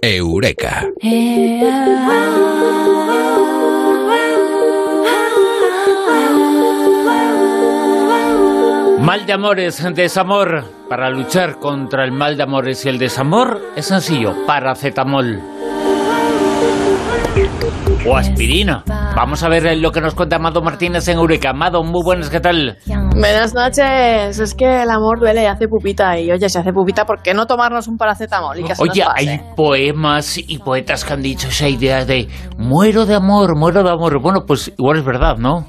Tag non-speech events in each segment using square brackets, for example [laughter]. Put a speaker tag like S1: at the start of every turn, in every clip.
S1: Eureka.
S2: Mal de amores, desamor. Para luchar contra el mal de amores y el desamor es sencillo, paracetamol. O aspirina. Vamos a ver lo que nos cuenta Amado Martínez en Eureka. Amado, muy buenas, ¿qué tal?
S3: Buenas noches. Es que el amor duele y hace pupita. Y oye, si hace pupita, ¿por qué no tomarnos un paracetamol? Y que se
S2: Oye,
S3: nos pase?
S2: hay poemas y poetas que han dicho esa idea de muero de amor, muero de amor. Bueno, pues igual es verdad, ¿no?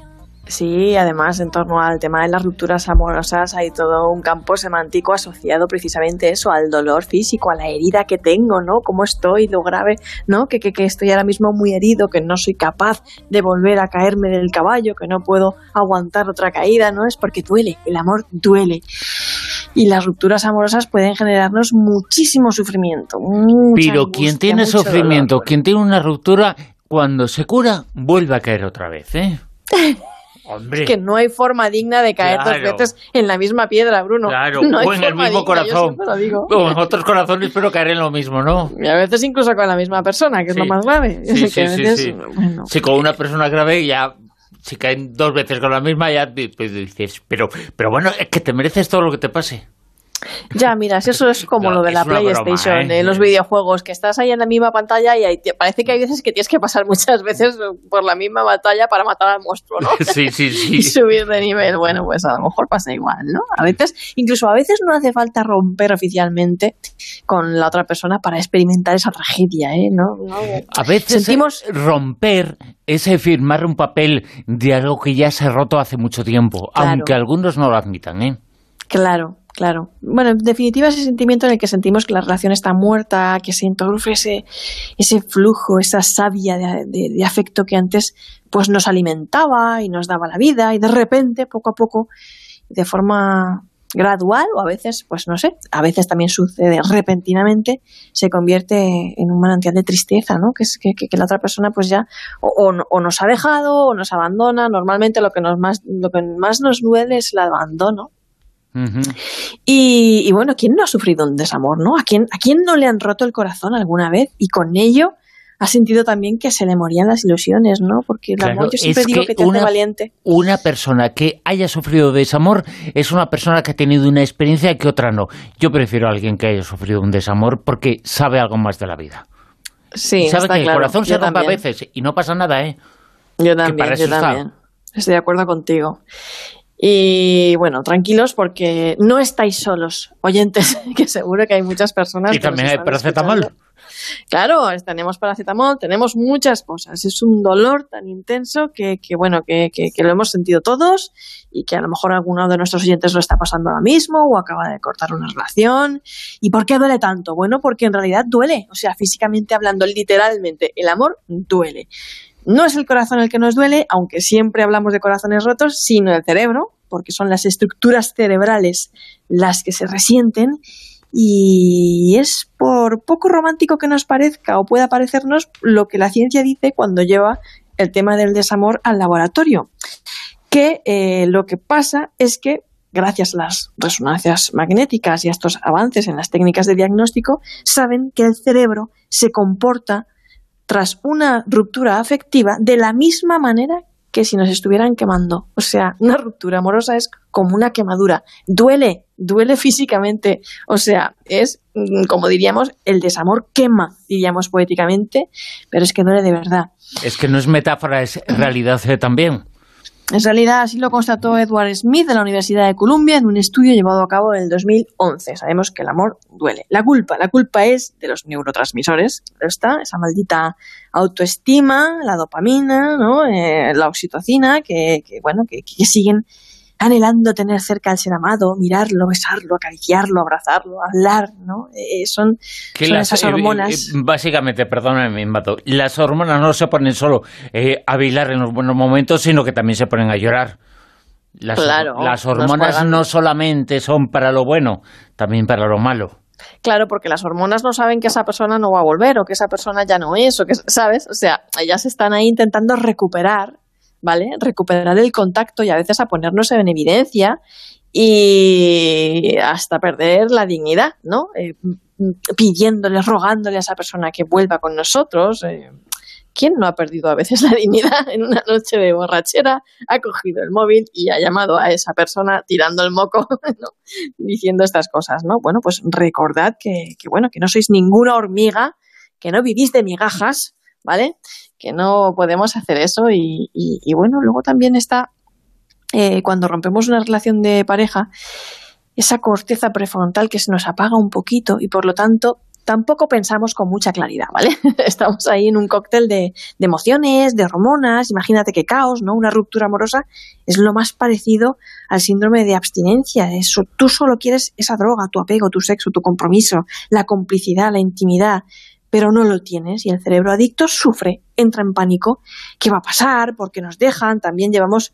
S3: Sí, además, en torno al tema de las rupturas amorosas hay todo un campo semántico asociado precisamente a eso, al dolor físico, a la herida que tengo, ¿no? Cómo estoy, lo grave, ¿no? Que, que, que estoy ahora mismo muy herido, que no soy capaz de volver a caerme del caballo, que no puedo aguantar otra caída, ¿no? Es porque duele, el amor duele. Y las rupturas amorosas pueden generarnos muchísimo sufrimiento.
S2: Pero quien tiene sufrimiento,
S3: dolor.
S2: quien tiene una ruptura, cuando se cura, vuelve a caer otra vez, ¿eh? [laughs] Hombre.
S3: que no hay forma digna de caer
S2: Claro.
S3: dos veces en la misma piedra, Bruno.
S2: Claro, [laughs]
S3: No
S2: o en el mismo
S3: digna,
S2: corazón.
S3: lo digo. [laughs]
S2: O en otros corazones, pero caer en lo mismo, ¿no?
S3: Y a veces incluso con la misma persona, que es
S2: Sí.
S3: lo más grave.
S2: Sí, [laughs] sí, sí,
S3: veces,
S2: sí.
S3: bueno,
S2: Si con una persona grave ya, si caen dos veces con la misma, ya pues dices, pero, pero bueno, es que te mereces todo lo que te pase.
S3: Ya, mira, si eso es como
S2: No,
S3: lo de la
S2: broma,
S3: PlayStation,
S2: ¿eh?
S3: en los videojuegos, que estás ahí en la misma pantalla y ahí te- parece que hay veces que tienes que pasar muchas veces por la misma batalla para matar al monstruo, ¿no? [laughs]
S2: Sí, sí, [laughs]
S3: y
S2: sí.
S3: subir de nivel. Bueno, pues a lo mejor pasa igual, ¿no? A veces, incluso a veces no hace falta romper oficialmente con la otra persona para experimentar esa tragedia, ¿eh? ¿No? No.
S2: A veces
S3: Sentimos-
S2: eh, romper es eh, firmar un papel de algo que ya se ha roto hace mucho tiempo,
S3: Claro.
S2: aunque algunos no lo admitan, ¿eh?
S3: Claro, claro. Bueno, en definitiva, ese sentimiento en el que sentimos que la relación está muerta, que se interrumpe ese, ese flujo, esa savia de, afecto que antes pues nos alimentaba y nos daba la vida, y de repente, poco a poco, de forma gradual, o a veces, pues no sé, a veces también sucede repentinamente, se convierte en un manantial de tristeza, ¿no? Que es que, que- la otra persona pues ya o, o o nos ha dejado o nos abandona. Normalmente lo que nos más, lo que más nos duele es el abandono. Y, y bueno, ¿quién no ha sufrido un desamor, no? ¿A quién, ¿A quién no le han roto el corazón alguna vez? Y con ello ha sentido también que se le morían las ilusiones, ¿no? Porque el
S2: Claro,
S3: amor yo siempre
S2: es
S3: digo
S2: que
S3: que te hace
S2: una-
S3: valiente.
S2: Una persona que haya sufrido desamor es una persona que ha tenido una experiencia que otra no. Yo prefiero a alguien que haya sufrido un desamor porque sabe algo más de la vida.
S3: Sí,
S2: sabe
S3: está
S2: que
S3: claro.
S2: el corazón se
S3: Yo
S2: rompe a veces y no pasa nada, ¿eh?
S3: Yo también, yo
S2: está.
S3: también. Estoy de acuerdo contigo. Y bueno, tranquilos porque no estáis solos, oyentes, [laughs] que seguro que hay muchas personas.
S2: Y
S3: que
S2: también hay paracetamol.
S3: escuchando. Claro, tenemos paracetamol, tenemos muchas cosas. Es un dolor tan intenso que, que bueno, que, que- que lo hemos sentido todos y que a lo mejor alguno de nuestros oyentes lo está pasando ahora mismo o acaba de cortar una relación. ¿Y por qué duele tanto? Bueno, porque en realidad duele. O sea, físicamente hablando, literalmente, el amor duele. No es el corazón el que nos duele, aunque siempre hablamos de corazones rotos, sino el cerebro, porque son las estructuras cerebrales las que se resienten. Y es por poco romántico que nos parezca o pueda parecernos lo que la ciencia dice cuando lleva el tema del desamor al laboratorio. Que eh, lo que pasa es que gracias a las resonancias magnéticas y a estos avances en las técnicas de diagnóstico, saben que el cerebro se comporta tras una ruptura afectiva de la misma manera que si nos estuvieran quemando. O sea, una ruptura amorosa es como una quemadura. Duele, duele físicamente. O sea, es, mm, como diríamos, el desamor quema, diríamos poéticamente, pero es que duele de verdad.
S2: Es que no es metáfora, es realidad eh, también.
S3: En realidad, así lo constató Edward Smith de la Universidad de Columbia en un estudio llevado a cabo en el 2011. Sabemos que el amor duele. La culpa, la culpa es de los neurotransmisores. Está esa maldita autoestima, la dopamina, ¿no? Eh, la oxitocina, que, que, bueno, que siguen anhelando tener cerca al ser amado, mirarlo, besarlo, acariciarlo, abrazarlo, hablar, ¿no? Eh, son,
S2: Que
S3: son
S2: las,
S3: esas
S2: eh, eh,
S3: hormonas.
S2: básicamente, perdóname, me mato. Las hormonas no se ponen solo eh, a bailar en los buenos momentos, sino que también se ponen a llorar. Las,
S3: Claro,
S2: las hormonas no solamente son para lo bueno, también para lo malo.
S3: Claro, porque las hormonas no saben que esa persona no va a volver o que esa persona ya no es, o que, ¿sabes? O sea, ellas están ahí intentando recuperar ¿vale? Recuperar el contacto y a veces a ponernos en evidencia y hasta perder la dignidad, ¿no? Eh, pidiéndole, rogándole a esa persona que vuelva con nosotros. Eh, ¿Quién no ha perdido a veces la dignidad en una noche de borrachera? Ha cogido el móvil y ha llamado a esa persona tirando el moco, [laughs] diciendo estas cosas, ¿no? Bueno, pues recordad que, bueno, que no sois ninguna hormiga, que no vivís de migajas, ¿vale? Que no podemos hacer eso y, bueno, luego también está eh, cuando rompemos una relación de pareja, esa corteza prefrontal que se nos apaga un poquito y por lo tanto tampoco pensamos con mucha claridad, ¿vale? [laughs] Estamos ahí en un cóctel de, emociones, de hormonas, imagínate qué caos, ¿no? Una ruptura amorosa es lo más parecido al síndrome de abstinencia. Eso, tú solo quieres esa droga, tu apego, tu sexo, tu compromiso, la complicidad, la intimidad, pero no lo tienes y el cerebro adicto sufre, entra en pánico. ¿Qué va a pasar? ¿Por qué nos dejan? También llevamos,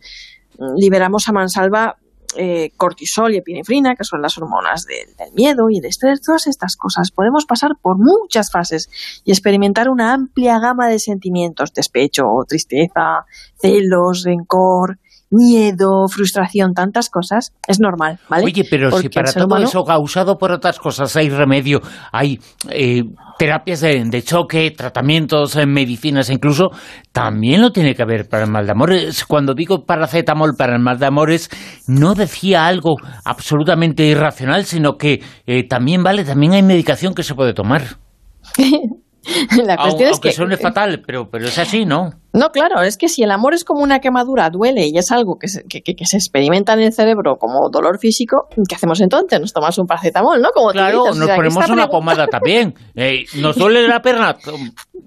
S3: liberamos a mansalva eh, cortisol y epinefrina, que son las hormonas del, miedo y el estrés, todas estas cosas. Podemos pasar por muchas fases y experimentar una amplia gama de sentimientos, despecho, tristeza, celos, rencor, miedo, frustración, tantas cosas, es normal, ¿vale?
S2: Oye, pero si para todo eso causado por otras cosas hay remedio, hay eh, terapias de, choque, tratamientos, eh, medicinas, incluso, también lo tiene que haber para el mal de amores. Cuando digo paracetamol para el mal de amores, no decía algo absolutamente irracional, sino que eh, también vale, también hay medicación que se puede tomar. [laughs] [laughs]
S3: La cuestión es que,
S2: suene fatal, pero, pero es así, ¿no?
S3: No, claro, es que si el amor es como una quemadura, duele y es algo que se, que, se experimenta en el cerebro como dolor físico, ¿qué hacemos entonces? Nos tomamos un paracetamol, ¿no? Como
S2: claro, nos ponemos una pomada [laughs] también. Eh, ¿Nos duele la perna?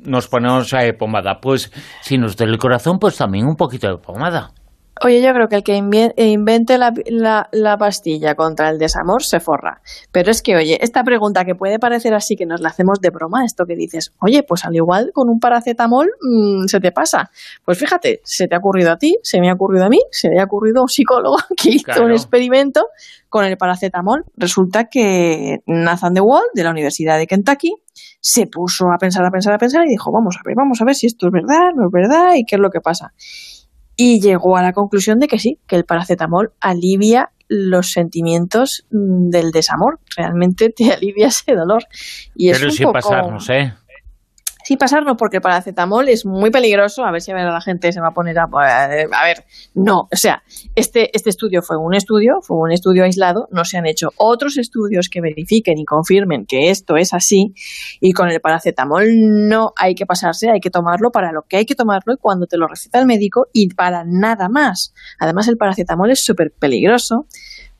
S2: Nos ponemos eh, pomada. Pues si nos duele el corazón, pues también un poquito de pomada.
S3: Oye, yo creo que el que invente la, pastilla contra el desamor se forra. Pero es que, oye, esta pregunta que puede parecer así que nos la hacemos de broma, esto que dices, oye, pues al igual con un paracetamol mm, se te pasa. Pues fíjate, se te ha ocurrido a ti, se me ha ocurrido a mí, se le ha ocurrido a un psicólogo [laughs] que hizo un experimento con el paracetamol. Resulta que Nathan DeWalt, de la Universidad de Kentucky, se puso a pensar, a pensar, a pensar y dijo, vamos a ver, vamos a ver si esto es verdad, no es verdad y qué es lo que pasa y llegó a la conclusión de que sí, que el paracetamol alivia los sentimientos mm, del desamor, realmente te [laughs] alivia ese dolor. Y
S2: Pero
S3: es
S2: un poco... pasarnos, ¿eh?
S3: Sí, pasarnos, porque el paracetamol es muy peligroso. A ver si a ver, la gente se va a poner a. A ver, no. O sea, este, este estudio fue un estudio, fue un estudio aislado. No se han hecho otros estudios que verifiquen y confirmen que esto es así. Y con el paracetamol no hay que pasarse, hay que tomarlo para lo que hay que tomarlo y cuando te lo receta el médico y para nada más. Además, el paracetamol es súper peligroso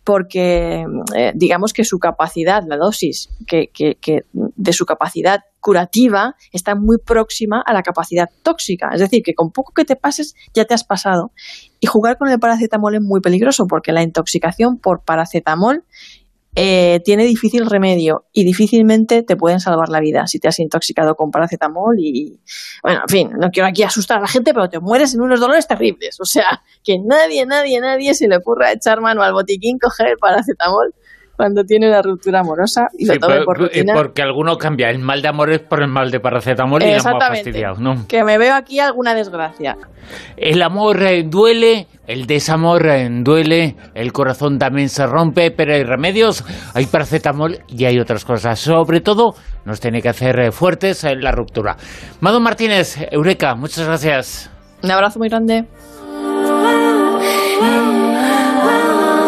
S3: porque eh, digamos que su capacidad, la dosis que, que, de su capacidad curativa está muy próxima a la capacidad tóxica. Es decir, que con poco que te pases ya te has pasado. Y jugar con el paracetamol es muy peligroso porque la intoxicación por paracetamol eh, tiene difícil remedio y difícilmente te pueden salvar la vida si te has intoxicado con paracetamol y, bueno, en fin, no quiero aquí asustar a la gente, pero te mueres en unos dolores terribles. O sea, que nadie, nadie, nadie se le ocurra echar mano al botiquín, coger el paracetamol cuando tiene una ruptura amorosa y lo tome por rutina.
S2: Porque alguno cambia el mal de amores por el mal de paracetamol y fastidiado, ¿no?
S3: Que me veo aquí alguna desgracia.
S2: El amor eh, duele, el desamor eh, duele, el corazón también se rompe, pero hay remedios, hay paracetamol y hay otras cosas. Sobre todo, nos tiene que hacer eh, fuertes en la ruptura. Mado Martínez, Eureka, muchas gracias.
S3: Un abrazo muy grande.